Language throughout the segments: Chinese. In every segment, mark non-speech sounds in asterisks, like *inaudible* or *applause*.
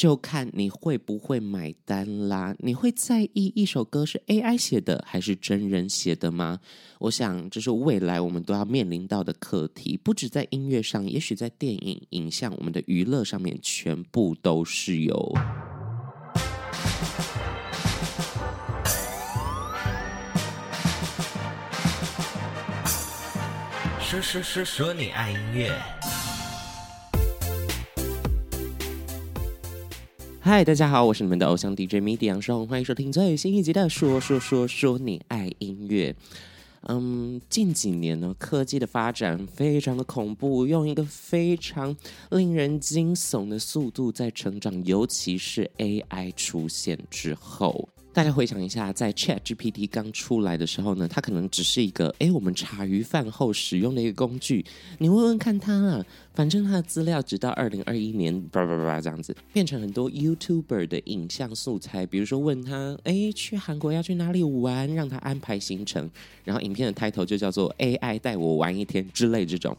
就看你会不会买单啦。你会在意一首歌是 AI 写的还是真人写的吗？我想这是未来我们都要面临到的课题，不止在音乐上，也许在电影、影像、我们的娱乐上面，全部都是有。说说说说你爱音乐。嗨，大家好，我是你们的偶像 DJ MIDI 杨双，欢迎收听最新一集的《说说说说你爱音乐》。嗯，近几年呢，科技的发展非常的恐怖，用一个非常令人惊悚的速度在成长，尤其是 AI 出现之后。大家回想一下，在 ChatGPT 刚出来的时候呢，它可能只是一个诶，我们茶余饭后使用的一个工具。你问问看它啊，反正它的资料直到二零二一年叭叭叭这样子，变成很多 YouTuber 的影像素材。比如说问他，诶，去韩国要去哪里玩，让他安排行程，然后影片的 title 就叫做 AI 带我玩一天之类这种。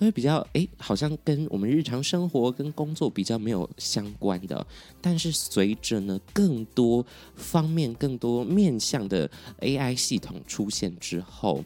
都会比较诶，好像跟我们日常生活跟工作比较没有相关的。但是随着呢更多方面、更多面向的 AI 系统出现之后，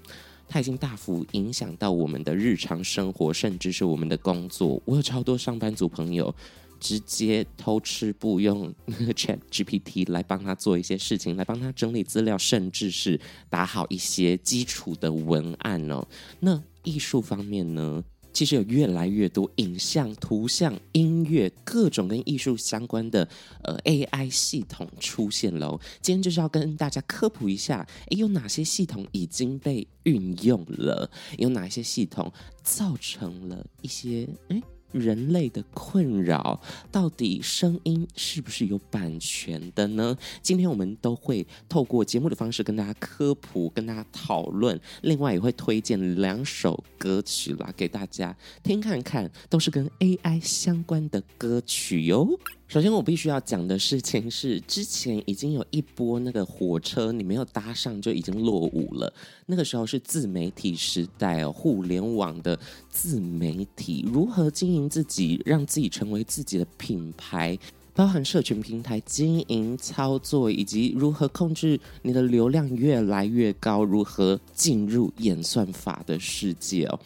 它已经大幅影响到我们的日常生活，甚至是我们的工作。我有超多上班族朋友直接偷吃不用 ChatGPT 来帮他做一些事情，来帮他整理资料，甚至是打好一些基础的文案哦。那艺术方面呢？其实有越来越多影像、图像、音乐各种跟艺术相关的呃 AI 系统出现喽。今天就是要跟大家科普一下，诶，有哪些系统已经被运用了？有哪些系统造成了一些诶人类的困扰，到底声音是不是有版权的呢？今天我们都会透过节目的方式跟大家科普，跟大家讨论。另外也会推荐两首歌曲啦，给大家听看看，都是跟 AI 相关的歌曲哟。首先，我必须要讲的事情是，之前已经有一波那个火车，你没有搭上就已经落伍了。那个时候是自媒体时代哦，互联网的自媒体如何经营自己，让自己成为自己的品牌，包含社群平台经营操作，以及如何控制你的流量越来越高，如何进入演算法的世界哦。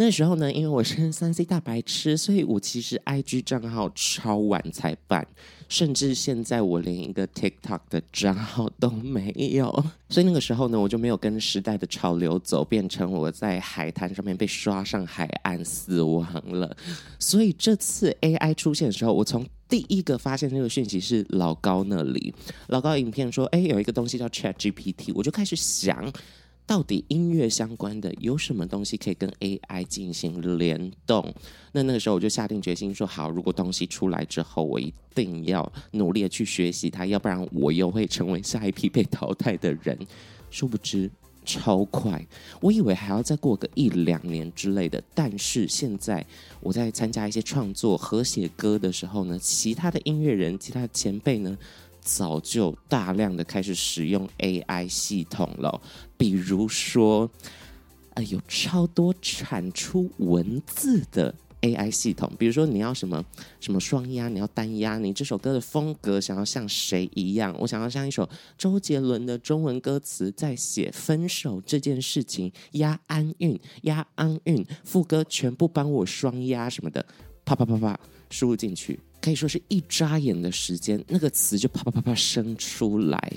那时候呢，因为我是 *laughs* 三 C 大白痴，所以我其实 IG 账号超晚才办，甚至现在我连一个 TikTok 的账号都没有。*laughs* 所以那个时候呢，我就没有跟时代的潮流走，变成我在海滩上面被刷上海岸死亡了。所以这次 AI 出现的时候，我从第一个发现这个讯息是老高那里，老高影片说，哎，有一个东西叫 ChatGPT，我就开始想。到底音乐相关的有什么东西可以跟 AI 进行联动？那那个时候我就下定决心说好，如果东西出来之后，我一定要努力的去学习它，要不然我又会成为下一批被淘汰的人。殊不知超快，我以为还要再过个一两年之类的，但是现在我在参加一些创作和写歌的时候呢，其他的音乐人、其他的前辈呢，早就大量的开始使用 AI 系统了，比如说，呃，有超多产出文字的 AI 系统，比如说你要什么什么双押，你要单押，你这首歌的风格想要像谁一样？我想要像一首周杰伦的中文歌词，在写分手这件事情，押安韵，押安韵，副歌全部帮我双押什么的，啪啪啪啪输入进去。可以说是一眨眼的时间，那个词就啪啪啪啪生出来。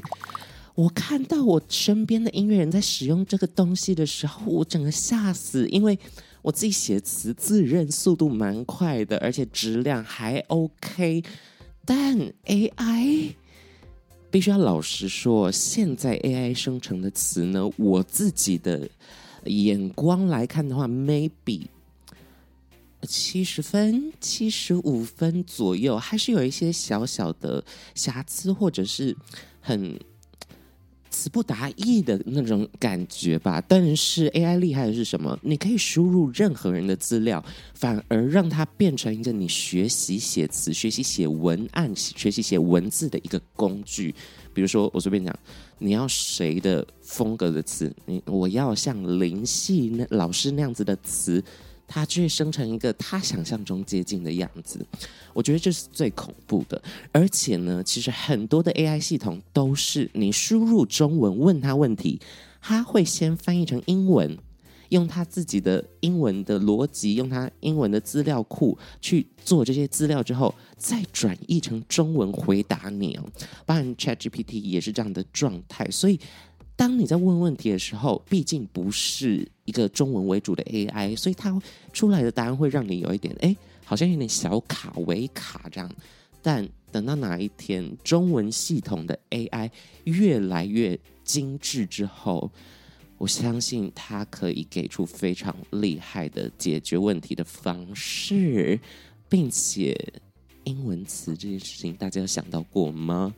我看到我身边的音乐人在使用这个东西的时候，我整个吓死，因为我自己写词自认速度蛮快的，而且质量还 OK。但 AI 必须要老实说，现在 AI 生成的词呢，我自己的眼光来看的话，maybe。七十分、七十五分左右，还是有一些小小的瑕疵，或者是很词不达意的那种感觉吧。但是 AI 厉害的是什么？你可以输入任何人的资料，反而让它变成一个你学习写词、学习写文案、学习写文字的一个工具。比如说，我随便讲，你要谁的风格的词？你我要像林夕那老师那样子的词。它就会生成一个他想象中接近的样子。我觉得这是最恐怖的。而且呢，其实很多的 AI 系统都是你输入中文问他问题，他会先翻译成英文。用他自己的英文的逻辑，用他英文的资料库去做这些资料之后，再转译成中文回答你哦。包含 ChatGPT 也是这样的状态，所以当你在问问题的时候，毕竟不是一个中文为主的 AI，所以它出来的答案会让你有一点哎，好像有点小卡、微卡这样。但等到哪一天中文系统的 AI 越来越精致之后，我相信它可以给出非常厉害的解决问题的方式，并且英文词这件事情，大家有想到过吗？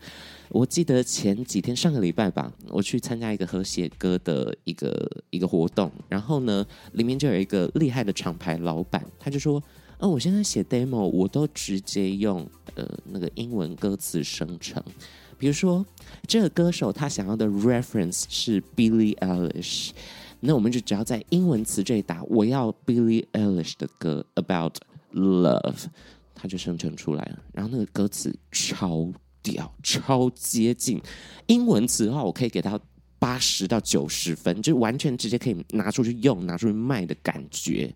我记得前几天上个礼拜吧，我去参加一个和写歌的一个一个活动，然后呢，里面就有一个厉害的厂牌老板，他就说：“哦，我现在写 demo，我都直接用呃那个英文歌词生成。”比如说，这个歌手他想要的 reference 是 Billie Eilish，那我们就只要在英文词这里打“我要 Billie Eilish 的歌 About Love”，它就生成出来了。然后那个歌词超屌，超接近英文词的话，我可以给他八十到九十分，就完全直接可以拿出去用、拿出去卖的感觉。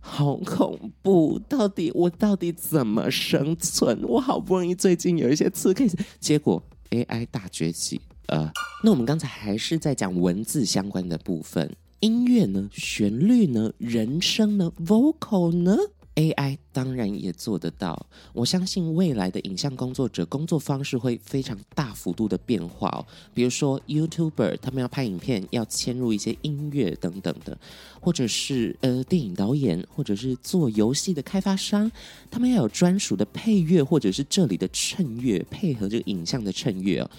好恐怖！到底我到底怎么生存？我好不容易最近有一些词可以，结果。AI 大崛起，呃，那我们刚才还是在讲文字相关的部分，音乐呢，旋律呢，人声呢，vocal 呢，AI 当然也做得到。我相信未来的影像工作者工作方式会非常大幅度的变化哦。比如说 YouTuber 他们要拍影片，要嵌入一些音乐等等的，或者是呃电影导演，或者是做游戏的开发商，他们要有专属的配乐，或者是这里的衬乐配合这个影像的衬乐哦。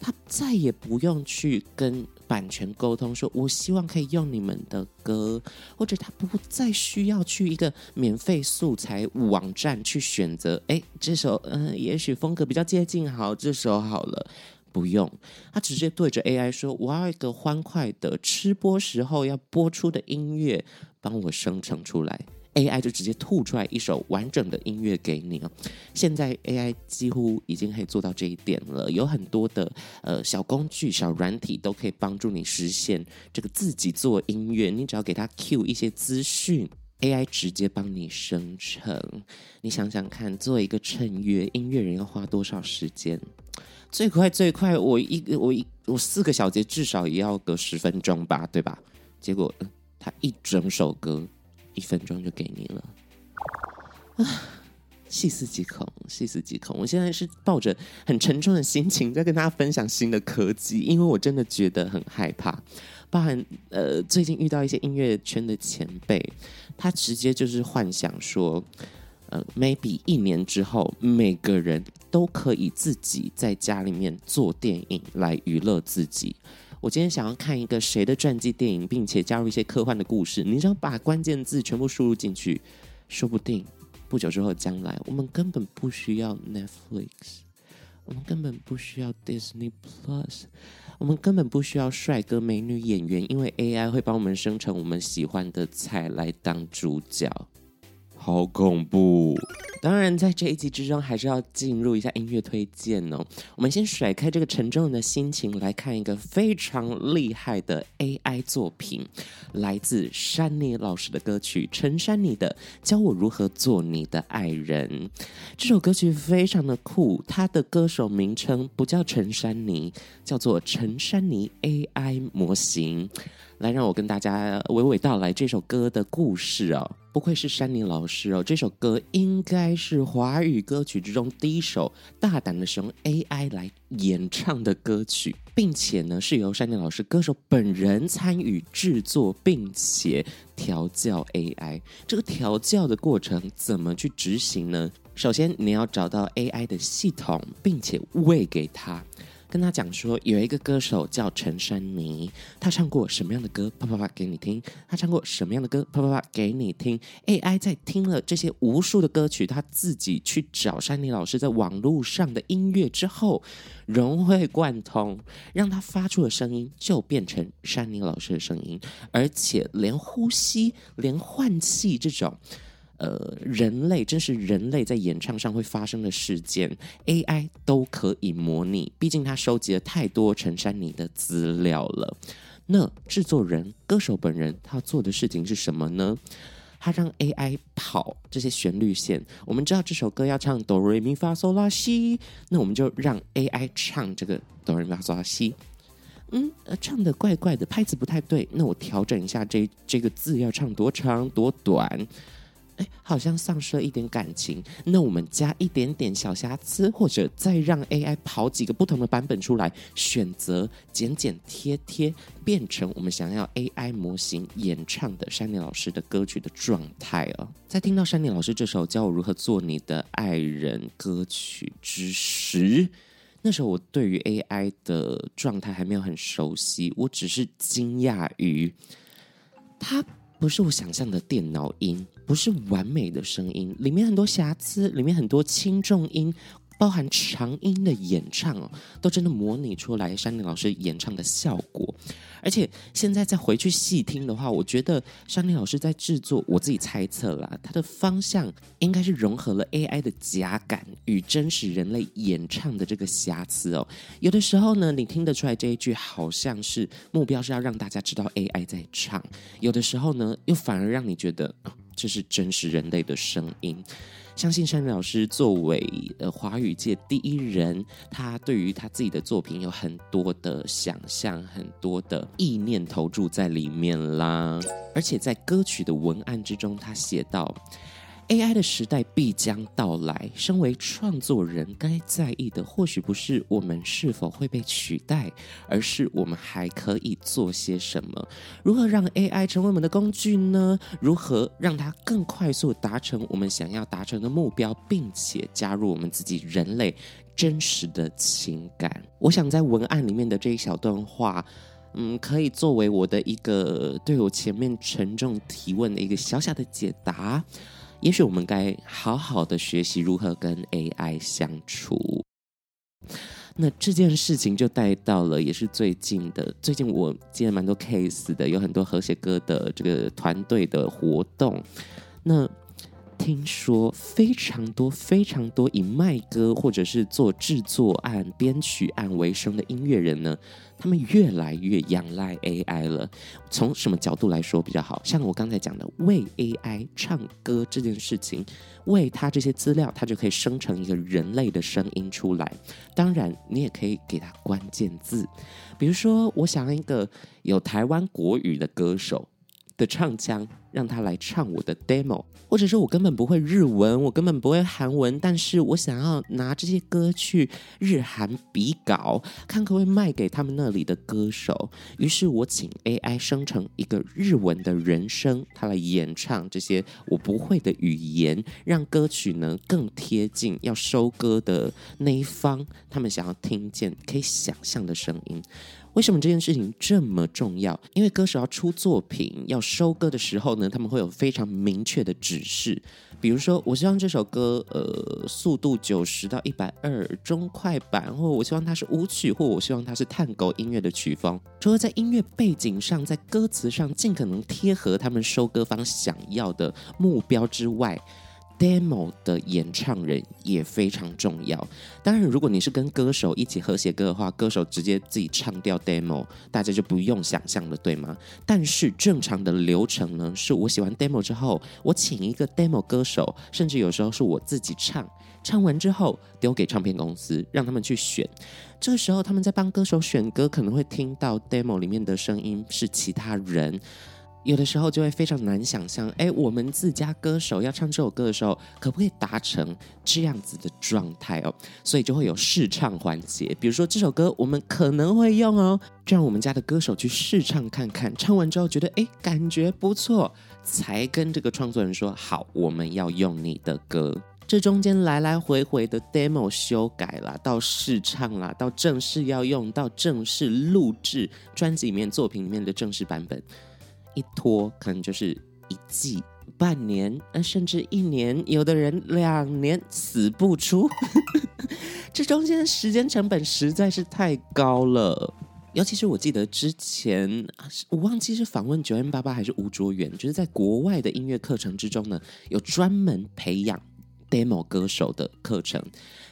他再也不用去跟版权沟通，说我希望可以用你们的歌，或者他不再需要去一个免费素材网站去选择。哎，这首嗯、也许风格比较接近，好，这首好了，不用，他直接对着 AI 说，我要一个欢快的吃播时候要播出的音乐，帮我生成出来。AI 就直接吐出来一首完整的音乐给你哦。现在 AI 几乎已经可以做到这一点了，有很多的呃小工具、小软体都可以帮助你实现这个自己做音乐。你只要给它 cue 一些资讯，AI 直接帮你生成。你想想看，做一个衬乐，音乐人要花多少时间？最快最快，我一个我一我四个小节至少也要个十分钟吧，对吧？结果他一整首歌。一分钟就给你了啊！细思极恐，细思极恐。我现在是抱着很沉重的心情在跟大家分享新的科技，因为我真的觉得很害怕。包含呃，最近遇到一些音乐圈的前辈，他直接就是幻想说，呃，maybe 一年之后，每个人都可以自己在家里面做电影来娱乐自己。我今天想要看一个谁的传记电影，并且加入一些科幻的故事。你只要把关键字全部输入进去，说不定不久之后将来，我们根本不需要 Netflix，我们根本不需要 Disney Plus，我们根本不需要帅哥美女演员，因为 AI 会帮我们生成我们喜欢的菜来当主角。好恐怖！当然，在这一集之中，还是要进入一下音乐推荐哦。我们先甩开这个沉重的心情，来看一个非常厉害的 AI 作品，来自珊妮老师的歌曲陈珊妮的《教我如何做你的爱人》。这首歌曲非常的酷，它的歌手名称不叫陈珊妮，叫做陈珊妮 AI 模型。来，让我跟大家娓娓道来这首歌的故事哦。不愧是珊妮老师哦，这首歌应该是华语歌曲之中第一首大胆的使用 AI 来演唱的歌曲，并且呢是由珊妮老师歌手本人参与制作，并且调教 AI。这个调教的过程怎么去执行呢？首先你要找到 AI 的系统，并且喂给它。跟他讲说，有一个歌手叫陈珊妮，他唱过什么样的歌？啪啪啪给你听。他唱过什么样的歌？啪啪啪给你听。AI 在听了这些无数的歌曲，他自己去找珊妮老师在网络上的音乐之后，融会贯通，让他发出的声音就变成珊妮老师的声音，而且连呼吸、连换气这种。呃，人类真是人类在演唱上会发生的事件，AI 都可以模拟。毕竟他收集了太多陈珊妮的资料了。那制作人、歌手本人他做的事情是什么呢？他让 AI 跑这些旋律线。我们知道这首歌要唱哆瑞咪发嗦拉西，那我们就让 AI 唱这个哆瑞咪发嗦拉西。嗯，呃唱得怪怪的，拍子不太对。那我调整一下这这个字要唱多长多短。哎，好像丧失了一点感情。那我们加一点点小瑕疵，或者再让 AI 跑几个不同的版本出来，选择剪剪贴贴，变成我们想要 AI 模型演唱的珊妮老师的歌曲的状态哦。在听到珊妮老师这首《教我如何做你的爱人》歌曲之时，那时候我对于 AI 的状态还没有很熟悉，我只是惊讶于它。不是我想象的电脑音，不是完美的声音，里面很多瑕疵，里面很多轻重音。包含长音的演唱哦，都真的模拟出来珊妮老师演唱的效果。而且现在再回去细听的话，我觉得珊妮老师在制作，我自己猜测啦，它的方向应该是融合了 AI 的假感与真实人类演唱的这个瑕疵哦。有的时候呢，你听得出来这一句好像是目标是要让大家知道 AI 在唱；有的时候呢，又反而让你觉得，这是真实人类的声音。相信珊妮老师作为呃华语界第一人，他对于他自己的作品有很多的想象，很多的意念投注在里面啦。而且在歌曲的文案之中，他写到。AI 的时代必将到来。身为创作人，该在意的或许不是我们是否会被取代，而是我们还可以做些什么。如何让 AI 成为我们的工具呢？如何让它更快速达成我们想要达成的目标，并且加入我们自己人类真实的情感？我想在文案里面的这一小段话，嗯，可以作为我的一个对我前面沉重提问的一个小小的解答。也许我们该好好的学习如何跟 AI 相处。那这件事情就带到了，也是最近的，最近我接了蛮多 case 的，有很多和谐歌的这个团队的活动。那听说非常多、非常多以卖歌或者是做制作案、编曲案为生的音乐人呢。他们越来越仰赖 AI 了。从什么角度来说比较好？像我刚才讲的，为 AI 唱歌这件事情，为它这些资料，它就可以生成一个人类的声音出来。当然，你也可以给它关键字，比如说，我想要一个有台湾国语的歌手。的唱腔，让他来唱我的 demo，或者说我根本不会日文，我根本不会韩文，但是我想要拿这些歌去日韩比稿，看可不可以卖给他们那里的歌手。于是我请 AI 生成一个日文的人声，他来演唱这些我不会的语言，让歌曲呢更贴近要收歌的那一方，他们想要听见可以想象的声音。为什么这件事情这么重要？因为歌手要出作品、要收歌的时候呢，他们会有非常明确的指示。比如说，我希望这首歌，呃，速度九十到一百二中快板，或我希望它是舞曲，或我希望它是探戈音乐的曲风。除了在音乐背景上，在歌词上尽可能贴合他们收歌方想要的目标之外。Demo 的演唱人也非常重要。当然，如果你是跟歌手一起合写歌的话，歌手直接自己唱掉 demo，大家就不用想象了，对吗？但是正常的流程呢，是我写完 demo 之后，我请一个 demo 歌手，甚至有时候是我自己唱，唱完之后丢给唱片公司，让他们去选。这个时候，他们在帮歌手选歌，可能会听到 demo 里面的声音是其他人。有的时候就会非常难想象，哎，我们自家歌手要唱这首歌的时候，可不可以达成这样子的状态哦？所以就会有试唱环节，比如说这首歌我们可能会用哦，就让我们家的歌手去试唱看看，唱完之后觉得哎，感觉不错，才跟这个创作人说好，我们要用你的歌。这中间来来回回的 demo 修改啦，到试唱啦，到正式要用，到正式录制专辑里面作品里面的正式版本，一拖可能就是一季、半年，呃，甚至一年，有的人两年死不出。*laughs* 这中间的时间成本实在是太高了。尤其是我记得之前啊，我忘记是访问九 M 八八还是吴卓源，就是在国外的音乐课程之中呢，有专门培养。Demo 歌手的课程，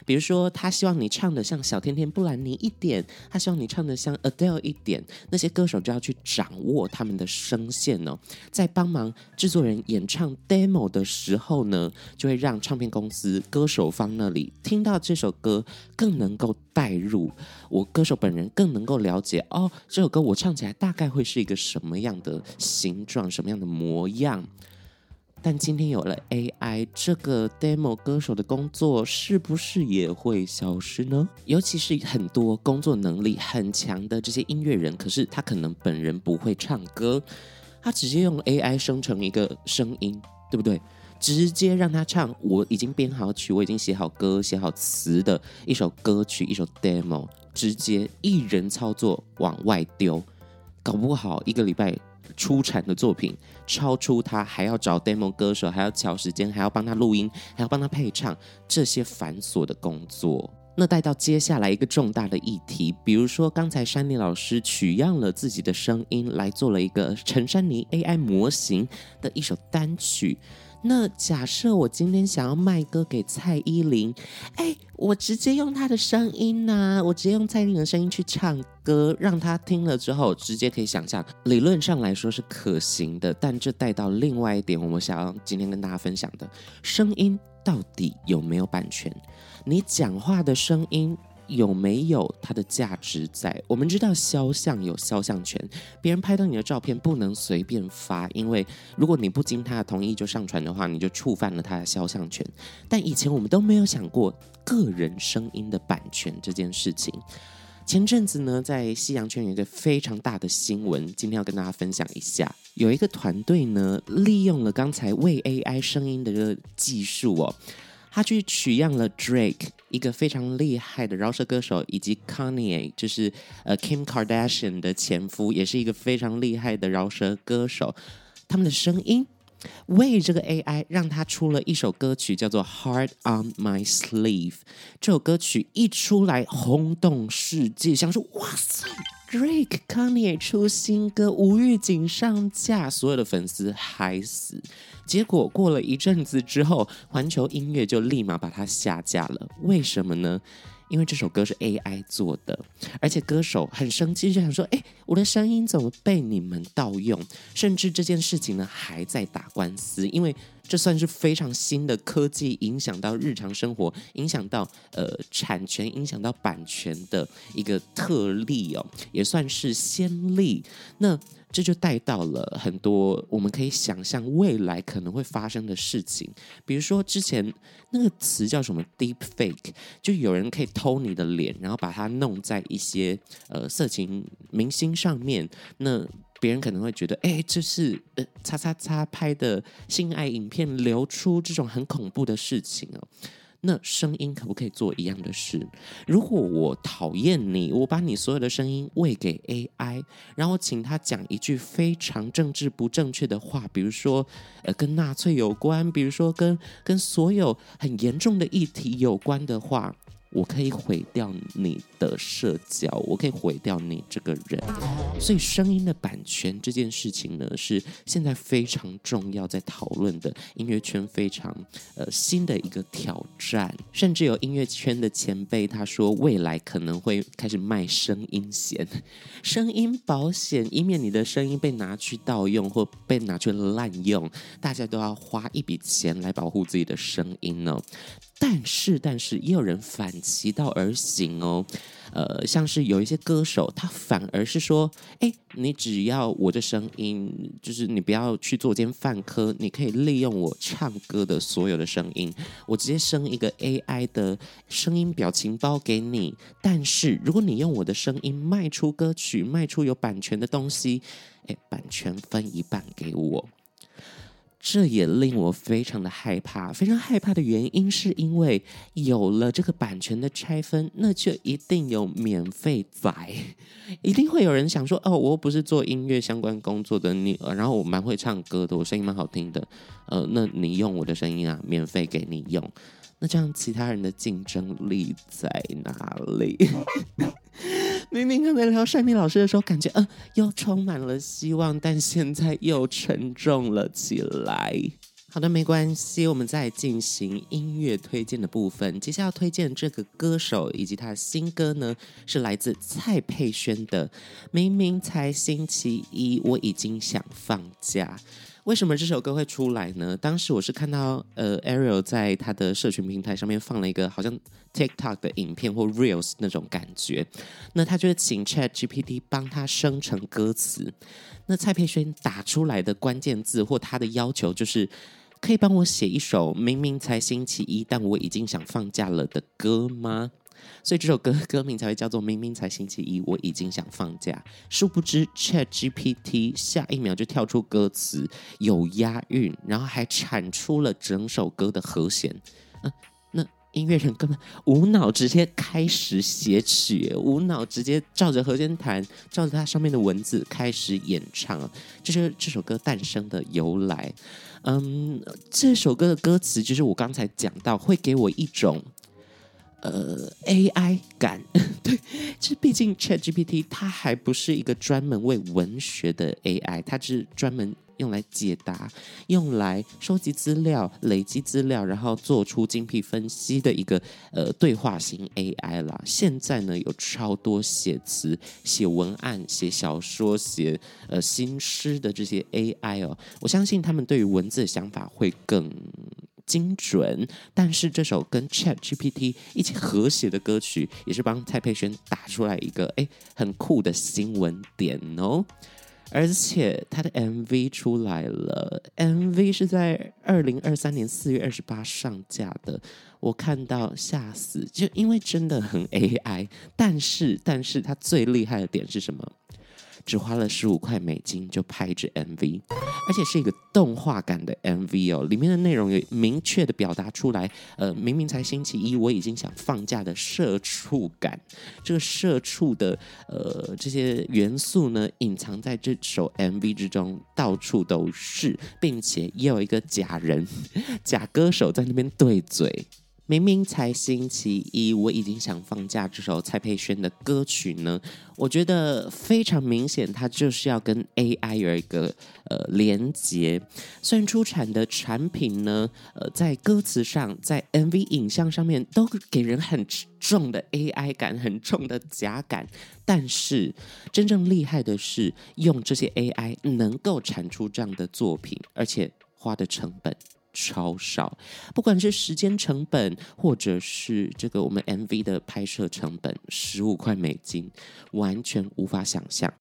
比如说他希望你唱得像小甜甜布兰妮一点，他希望你唱得像 Adele 一点，那些歌手就要去掌握他们的声线哦，在帮忙制作人演唱 demo 的时候呢，就会让唱片公司歌手方那里听到这首歌更能够带入，我歌手本人更能够了解哦，这首歌我唱起来大概会是一个什么样的形状，什么样的模样。但今天有了 AI，这个 demo 歌手的工作是不是也会消失呢？尤其是很多工作能力很强的这些音乐人，可是他可能本人不会唱歌，他直接用 AI 生成一个声音，对不对？直接让他唱，我已经编好曲，我已经写好歌、写好词的一首歌曲，一首 demo，直接一人操作往外丢，搞不好一个礼拜。出产的作品超出他，还要找 demo 歌手，还要调时间，还要帮他录音，还要帮他配唱，这些繁琐的工作。那带到接下来一个重大的议题，比如说刚才山妮老师取样了自己的声音来做了一个陈珊妮 AI 模型的一首单曲。那假设我今天想要卖歌给蔡依林，哎，我直接用她的声音呐、我直接用蔡依林的声音去唱歌，让她听了之后，直接可以想象，理论上来说是可行的。但这带到另外一点，我们想要今天跟大家分享的，声音到底有没有版权？你讲话的声音。有没有它的价值在？我们知道肖像有肖像权，别人拍到你的照片不能随便发，因为如果你不经他的同意就上传的话，你就触犯了他的肖像权。但以前我们都没有想过个人声音的版权这件事情。前阵子呢，在西洋圈有一个非常大的新闻，今天要跟大家分享一下。有一个团队呢，利用了刚才为 AI 声音的这个技术哦。他去取样了 Drake，一个非常厉害的饶舌歌手，以及 Kanye，就是呃 Kim Kardashian 的前夫，也是一个非常厉害的饶舌歌手。他们的声音为这个 AI 让他出了一首歌曲，叫做《Heart on My Sleeve》。这首歌曲一出来轰动世界，想说哇塞！Drake Kanye 出新歌，无预警上架，所有的粉丝嗨死。结果过了一阵子之后，环球音乐就立马把它下架了。为什么呢？因为这首歌是 AI 做的，而且歌手很生气，就想说：“哎，我的声音怎么被你们盗用？”甚至这件事情呢，还在打官司，因为。这算是非常新的科技，影响到日常生活，影响到呃产权，影响到版权的一个特例哦，也算是先例。那这就带到了很多我们可以想象未来可能会发生的事情，比如说之前那个词叫什么 “deep fake”，就有人可以偷你的脸，然后把它弄在一些呃色情明星上面，那。别人可能会觉得，哎，这是呃，叉叉叉拍的性爱影片流出这种很恐怖的事情哦。那声音可不可以做一样的事？如果我讨厌你，我把你所有的声音喂给 AI，然后请他讲一句非常政治不正确的话，比如说呃，跟纳粹有关，比如说跟跟所有很严重的议题有关的话。我可以毁掉你的社交，我可以毁掉你这个人，所以声音的版权这件事情呢，是现在非常重要在讨论的音乐圈非常呃新的一个挑战，甚至有音乐圈的前辈他说，未来可能会开始卖声音险、*laughs* 声音保险，以免你的声音被拿去盗用或被拿去滥用，大家都要花一笔钱来保护自己的声音呢。但是，但是也有人反其道而行哦，呃，像是有一些歌手，他反而是说，哎，你只要我的声音，就是你不要去做奸犯科，你可以利用我唱歌的所有的声音，我直接生一个 AI 的声音表情包给你。但是，如果你用我的声音卖出歌曲，卖出有版权的东西，哎，版权分一半给我。这也令我非常的害怕，非常害怕的原因是因为有了这个版权的拆分，那就一定有免费仔，一定会有人想说：哦，我又不是做音乐相关工作的你，然后我蛮会唱歌的，我声音蛮好听的，呃，那你用我的声音啊，免费给你用，那这样其他人的竞争力在哪里？*laughs* 明明刚才聊珊妮老师的时候，感觉嗯、又充满了希望，但现在又沉重了起来。好的，没关系，我们再进行音乐推荐的部分。接下来要推荐这个歌手以及他的新歌呢，是来自蔡佩轩的《明明才星期一，我已经想放假》。为什么这首歌会出来呢？当时我是看到呃，Ariel 在他的社群平台上面放了一个好像 TikTok 的影片或 Reels 那种感觉，那他就是请 Chat GPT 帮他生成歌词。那蔡佩轩打出来的关键字或他的要求就是，可以帮我写一首明明才星期一，但我已经想放假了的歌吗？所以这首歌歌名才会叫做《明明才星期一，我已经想放假》。殊不知，Chat GPT 下一秒就跳出歌词，有押韵，然后还产出了整首歌的和弦。嗯、那音乐人根本无脑直接开始写曲，无脑直接照着和弦弹，照着它上面的文字开始演唱。这是这首歌诞生的由来。嗯，这首歌的歌词就是我刚才讲到，会给我一种。呃，AI 感，*laughs* 对，其实毕竟 ChatGPT 它还不是一个专门为文学的 AI，它是专门用来解答、用来收集资料、累积资料，然后做出精辟分析的一个呃对话型 AI 啦。现在呢，有超多写词、写文案、写小说、写呃新诗的这些 AI 哦，我相信他们对于文字的想法会更。精准，但是这首跟 Chat GPT 一起和谐的歌曲，也是帮蔡佩轩打出来一个诶很酷的新闻点哦。而且他的 MV 出来了，MV 是在二零二三年四月二十八上架的，我看到吓死，就因为真的很 AI，但是但是他最厉害的点是什么？只花了十五块美金就拍着 MV，而且是一个动画感的 MV 哦，里面的内容有明确的表达出来。呃，明明才星期一，我已经想放假的社畜感。这个社畜的呃这些元素呢，隐藏在这首 MV 之中，到处都是，并且也有一个假人、假歌手在那边对嘴。明明才星期一，我已经想放假。这首蔡佩轩的歌曲呢，我觉得非常明显，它就是要跟 AI 有一个呃连接。虽然出产的产品呢，呃，在歌词上，在 MV 影像上面都给人很重的 AI 感，很重的假感，但是真正厉害的是，用这些 AI 能够产出这样的作品，而且花的成本。超少，不管是时间成本，或者是这个我们 MV 的拍摄成本，十五块美金，完全无法想象。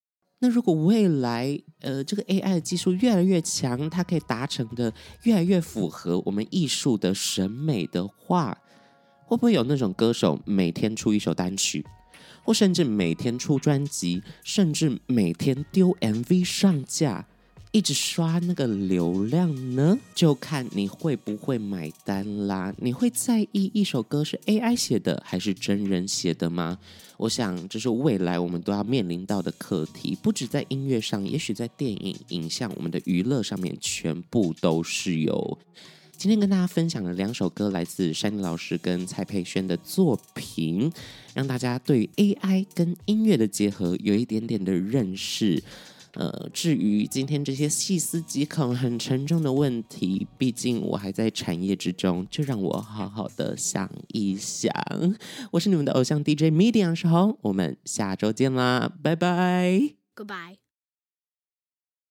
那如果未来呃这个 AI 的技术越来越强，它可以达成的越来越符合我们艺术的审美的话，会不会有那种歌手每天出一首单曲，或甚至每天出专辑，甚至每天丢 MV 上架？一直刷那个流量呢，就看你会不会买单啦。你会在意一首歌是 AI 写的还是真人写的吗？我想这是未来我们都要面临到的课题，不止在音乐上，也许在电影、影像、我们的娱乐上面，全部都是有。今天跟大家分享了两首歌，来自山妮老师跟蔡佩轩的作品，让大家对 AI 跟音乐的结合有一点点的认识。呃，至于今天这些细思极恐、很沉重的问题，毕竟我还在产业之中，就让我好好的想一想。我是你们的偶像 DJ Media 杨世宏，我们下周见啦，拜拜，Goodbye。